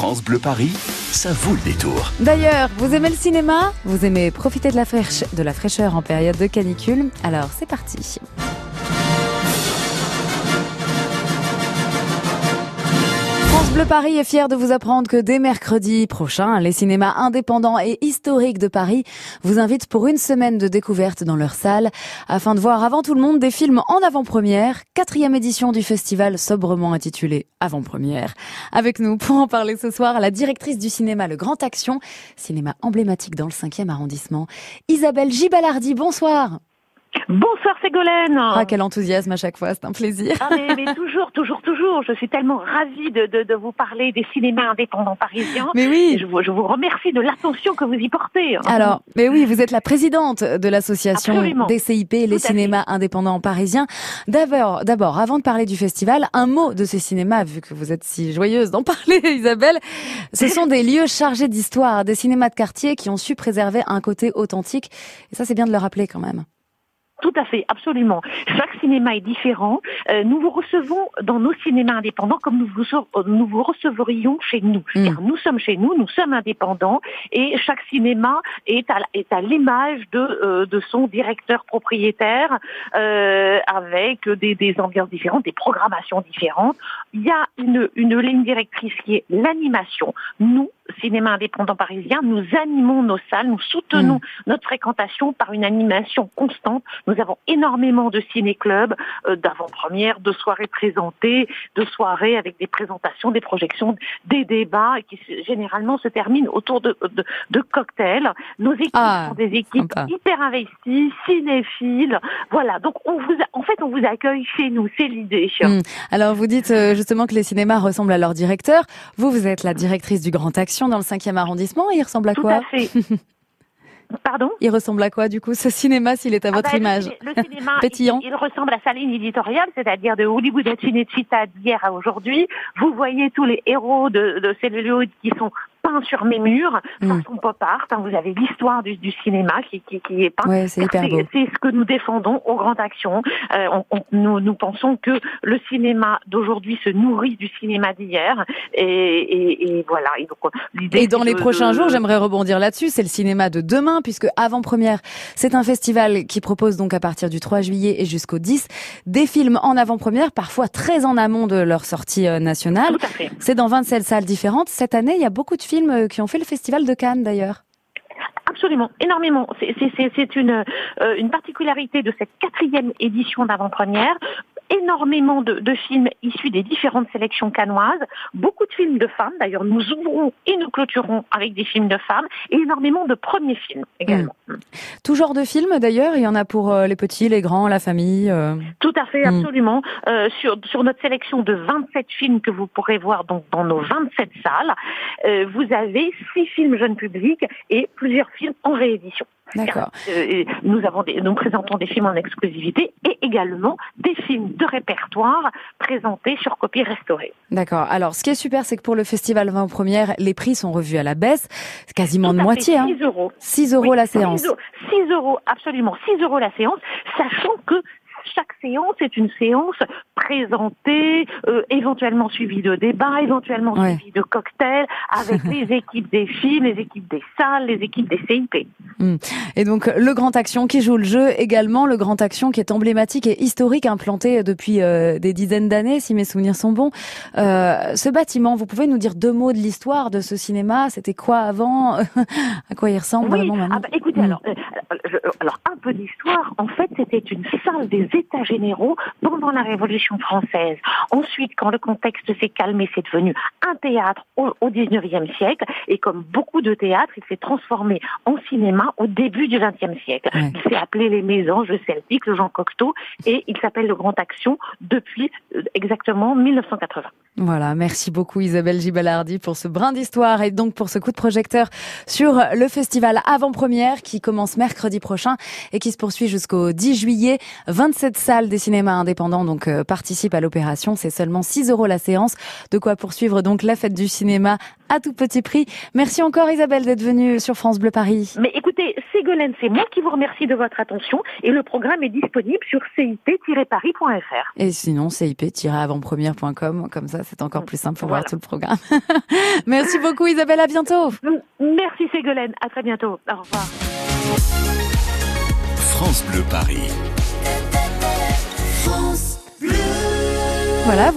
France Bleu Paris, ça vaut le détour. D'ailleurs, vous aimez le cinéma? Vous aimez profiter de la, de la fraîcheur en période de canicule? Alors c'est parti. Bleu Paris est fier de vous apprendre que dès mercredi prochain, les cinémas indépendants et historiques de Paris vous invitent pour une semaine de découverte dans leur salle afin de voir avant tout le monde des films en avant-première, quatrième édition du festival sobrement intitulé Avant-première. Avec nous pour en parler ce soir, la directrice du cinéma Le Grand Action, cinéma emblématique dans le 5e arrondissement, Isabelle Gibalardi. Bonsoir. Bonsoir Ségolène. Ah quel enthousiasme à chaque fois, c'est un plaisir. Ah, mais, toujours, toujours, toujours. Je suis tellement ravie de, de, de, vous parler des cinémas indépendants parisiens. Mais oui. je, vous, je vous remercie de l'attention que vous y portez. Alors, mais oui, vous êtes la présidente de l'association des CIP, les cinémas indépendants parisiens. D'abord, d'abord, avant de parler du festival, un mot de ces cinémas, vu que vous êtes si joyeuse d'en parler, Isabelle. Ce sont des lieux chargés d'histoire, des cinémas de quartier qui ont su préserver un côté authentique. Et ça, c'est bien de le rappeler quand même. Tout à fait, absolument. Chaque cinéma est différent. Euh, nous vous recevons dans nos cinémas indépendants comme nous vous, nous vous recevrions chez nous. Mm. Car nous sommes chez nous, nous sommes indépendants et chaque cinéma est à, est à l'image de, euh, de son directeur propriétaire euh, avec des, des ambiances différentes, des programmations différentes. Il y a une, une ligne directrice qui est l'animation. Nous, cinéma indépendant parisien, nous animons nos salles, nous soutenons mm. notre fréquentation par une animation constante. Nous avons énormément de ciné-clubs, euh, d'avant-premières, de soirées présentées, de soirées avec des présentations, des projections, des débats qui généralement se terminent autour de, de, cocktails. Nos équipes ah, sont des équipes hyper investies, cinéphiles. Voilà, donc on vous, en fait, on vous accueille chez nous, c'est l'idée. Mm. Alors vous dites euh, justement que les cinémas ressemblent à leur directeur. Vous, vous êtes la directrice du Grand Action dans le 5e arrondissement. Il ressemble à Tout quoi à fait. Pardon Il ressemble à quoi du coup ce cinéma s'il est à ah votre bah, image Le, cinéma, Pétillant. Il, ressemble à sa ligne éditoriale, c'est-à-dire de Hollywood à d'hier à aujourd'hui. Vous voyez tous les héros de, de qui sont peint sur mes murs, mm. façon pop art. Hein, vous avez l'histoire du, du, cinéma qui, qui, qui est peint. c'est C'est ce que nous défendons aux grandes actions. Euh, on, nous, nous pensons que le cinéma d'aujourd'hui se nourrit du cinéma d'hier. Et, et, et, voilà. Et, donc, et dans les prochains jours, j'aimerais rebondir là-dessus. C'est le cinéma de demain, puisque avant-première, c'est un festival qui propose donc à partir du 3 juillet et jusqu'au 10 des films en avant-première, parfois très en amont de leur sortie euh, nationale. C'est dans 27 salles différentes. Cette année, il y a beaucoup de films euh, qui ont fait le festival de Cannes d'ailleurs. Absolument, énormément. C'est une, euh, une particularité de cette quatrième édition d'avant-première énormément de, de, films issus des différentes sélections canoises, beaucoup de films de femmes, d'ailleurs nous ouvrons et nous clôturons avec des films de femmes, et énormément de premiers films également. Hmm. Tout genre de films d'ailleurs, il y en a pour euh, les petits, les grands, la famille euh. Tout à fait, hmm. absolument. Euh, sur, sur notre sélection de 27 films que vous pourrez voir donc dans nos 27 salles, euh, vous avez 6 films jeunes publics et plusieurs films en réédition. D'accord. Euh, nous avons des, nous présentons des films en exclusivité et également des films de répertoire présentés sur copie restaurée. D'accord. Alors, ce qui est super, c'est que pour le festival 20 première, les prix sont revus à la baisse, C'est quasiment de moitié. 6 hein. euros. 6 euros la séance. 6 euros, absolument. 6 euros la séance, sachant que chaque séance est une séance présentée, euh, éventuellement suivie de débats, éventuellement suivie de cocktails, avec les équipes des films, les équipes des salles, les équipes des CIP. Hmm. Et donc le Grand Action qui joue le jeu également, le Grand Action qui est emblématique et historique, implanté depuis euh, des dizaines d'années, si mes souvenirs sont bons. Euh, ce bâtiment, vous pouvez nous dire deux mots de l'histoire de ce cinéma? C'était quoi avant? À quoi il ressemble vraiment maintenant ah bah, Écoutez, hmm. alors, alors un peu d'histoire. En fait, c'était une salle des États généraux pendant la Révolution française. Ensuite, quand le contexte s'est calmé, c'est devenu un théâtre au, au 19e siècle. Et comme beaucoup de théâtres, il s'est transformé en cinéma au début du 20e siècle. Il s'est appelé les Mésanges, le Celtique, le Jean Cocteau, et il s'appelle le Grand Action depuis euh, exactement 1980. Voilà, merci beaucoup Isabelle Gibalardi pour ce brin d'histoire et donc pour ce coup de projecteur sur le festival avant-première qui commence mercredi prochain et qui se poursuit jusqu'au 10 juillet. 27 salles des cinémas indépendants donc euh, participent à l'opération. C'est seulement 6 euros la séance. De quoi poursuivre donc la fête du cinéma à tout petit prix. Merci encore Isabelle d'être venue sur France Bleu Paris. Mais écoutez, Ségolène, c'est moi qui vous remercie de votre attention et le programme est disponible sur cip-paris.fr. Et sinon, cip-avantpremière.com, comme ça c'est encore plus simple pour voir tout le programme. Merci beaucoup Isabelle, à bientôt. Merci Ségolène, à très bientôt. Au revoir. France Bleu Paris. Voilà.